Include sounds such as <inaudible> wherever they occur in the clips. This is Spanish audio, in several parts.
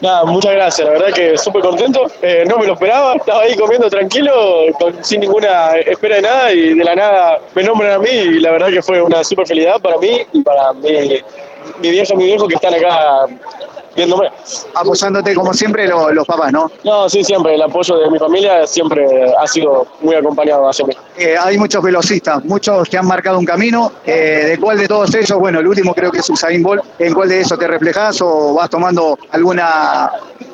Nada, muchas gracias, la verdad que súper contento. Eh, no me lo esperaba, estaba ahí comiendo tranquilo, sin ninguna espera de nada y de la nada me nombran a mí y la verdad que fue una súper felicidad para mí y para mi, mi vieja mi viejo que están acá Apoyándote como siempre los papás, ¿no? No, sí, siempre. El apoyo de mi familia siempre ha sido muy acompañado hacia mí. Eh, hay muchos velocistas, muchos que han marcado un camino. Eh, ¿De cuál de todos ellos? Bueno, el último creo que es Usain Bolt. ¿En cuál de esos te reflejas o vas tomando alguna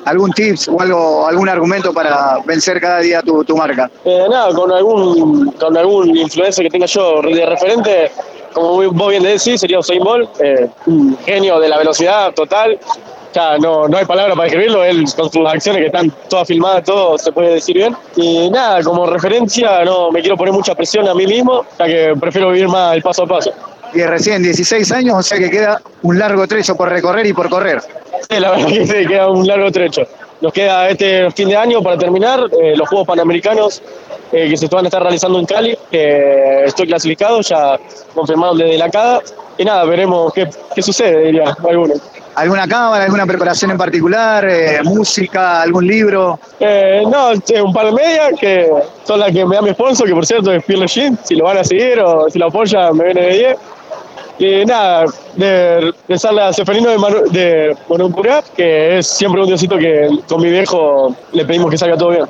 algún tips o algo, algún argumento para vencer cada día tu, tu marca? Eh, nada, con algún, con algún influencer que tenga yo de referente, como vos bien decís, sería Usain Bolt, un genio de la velocidad total, ya no, no hay palabra para escribirlo, él con sus acciones que están todas filmadas, todo se puede decir bien. Y nada, como referencia no me quiero poner mucha presión a mí mismo, ya que prefiero vivir más el paso a paso. Y recién 16 años, o sea que queda un largo trecho por recorrer y por correr. Sí, la verdad <laughs> que sí, queda un largo trecho. Nos queda este fin de año para terminar eh, los Juegos Panamericanos eh, que se van a estar realizando en Cali. estoy clasificado, ya confirmado desde la CADA. Y nada, veremos qué, qué sucede, diría algunos. ¿Alguna cámara, alguna preparación en particular? Eh, ¿Música, algún libro? Eh, no, un par de medias que son las que me da mi sponsor, que por cierto es Pierre Jean. Si lo van a seguir o si lo apoyan, me viene de 10. Y nada, de rezarle a Seferino de, Manu, de que es siempre un diosito que con mi viejo le pedimos que salga todo bien.